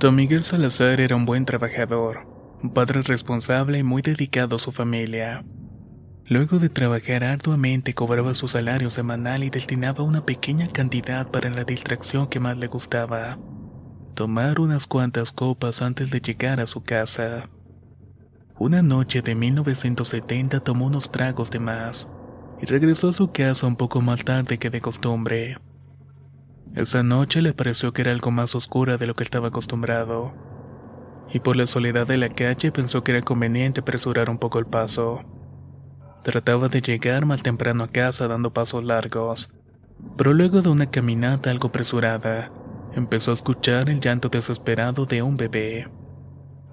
Don Miguel Salazar era un buen trabajador, un padre responsable y muy dedicado a su familia. Luego de trabajar arduamente cobraba su salario semanal y destinaba una pequeña cantidad para la distracción que más le gustaba, tomar unas cuantas copas antes de llegar a su casa. Una noche de 1970 tomó unos tragos de más y regresó a su casa un poco más tarde que de costumbre. Esa noche le pareció que era algo más oscura de lo que estaba acostumbrado, y por la soledad de la calle pensó que era conveniente apresurar un poco el paso. Trataba de llegar más temprano a casa dando pasos largos, pero luego de una caminata algo apresurada, empezó a escuchar el llanto desesperado de un bebé.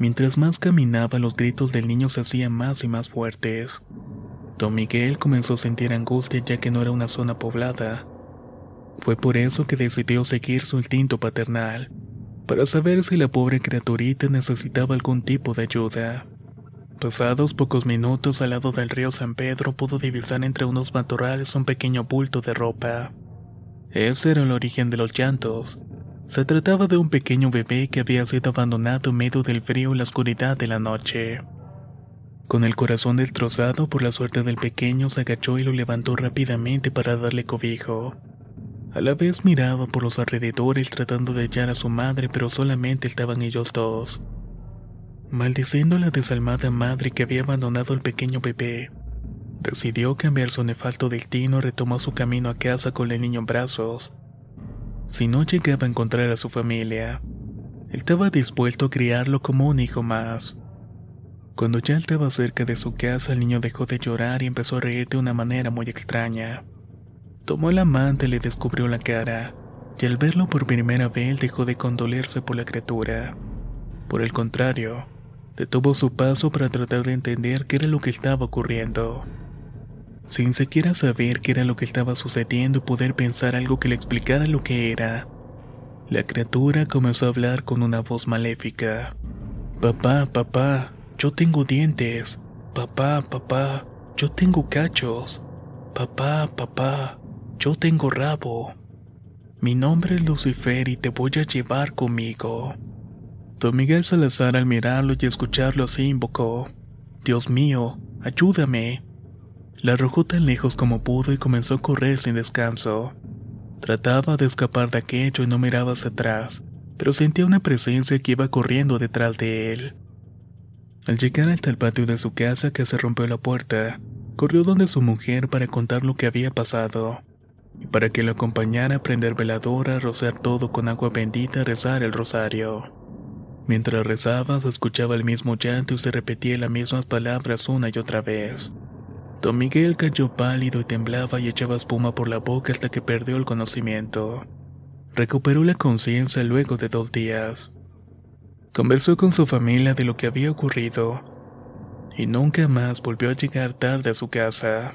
Mientras más caminaba, los gritos del niño se hacían más y más fuertes. Don Miguel comenzó a sentir angustia ya que no era una zona poblada, fue por eso que decidió seguir su instinto paternal, para saber si la pobre criaturita necesitaba algún tipo de ayuda. Pasados pocos minutos al lado del río San Pedro pudo divisar entre unos matorrales un pequeño bulto de ropa. Ese era el origen de los llantos. Se trataba de un pequeño bebé que había sido abandonado en medio del frío y la oscuridad de la noche. Con el corazón destrozado por la suerte del pequeño, se agachó y lo levantó rápidamente para darle cobijo. A la vez miraba por los alrededores tratando de hallar a su madre, pero solamente estaban ellos dos. Maldiciendo a la desalmada madre que había abandonado al pequeño bebé, decidió cambiar su nefasto destino y retomó su camino a casa con el niño en brazos. Si no llegaba a encontrar a su familia, estaba dispuesto a criarlo como un hijo más. Cuando ya estaba cerca de su casa, el niño dejó de llorar y empezó a reír de una manera muy extraña. Tomó la manta y le descubrió la cara, y al verlo por primera vez dejó de condolerse por la criatura. Por el contrario, detuvo su paso para tratar de entender qué era lo que estaba ocurriendo. Sin siquiera saber qué era lo que estaba sucediendo y poder pensar algo que le explicara lo que era, la criatura comenzó a hablar con una voz maléfica. Papá, papá, yo tengo dientes. Papá, papá, yo tengo cachos. Papá, papá, yo tengo rabo. Mi nombre es Lucifer y te voy a llevar conmigo. Don Miguel Salazar al mirarlo y escucharlo así invocó. Dios mío, ayúdame. La arrojó tan lejos como pudo y comenzó a correr sin descanso. Trataba de escapar de aquello y no miraba hacia atrás, pero sentía una presencia que iba corriendo detrás de él. Al llegar hasta el patio de su casa que se rompió la puerta, corrió donde su mujer para contar lo que había pasado para que lo acompañara a prender veladora, rociar todo con agua bendita, rezar el rosario. Mientras rezaba, se escuchaba el mismo llanto y se repetía las mismas palabras una y otra vez. Don Miguel cayó pálido y temblaba y echaba espuma por la boca hasta que perdió el conocimiento. Recuperó la conciencia luego de dos días. Conversó con su familia de lo que había ocurrido y nunca más volvió a llegar tarde a su casa.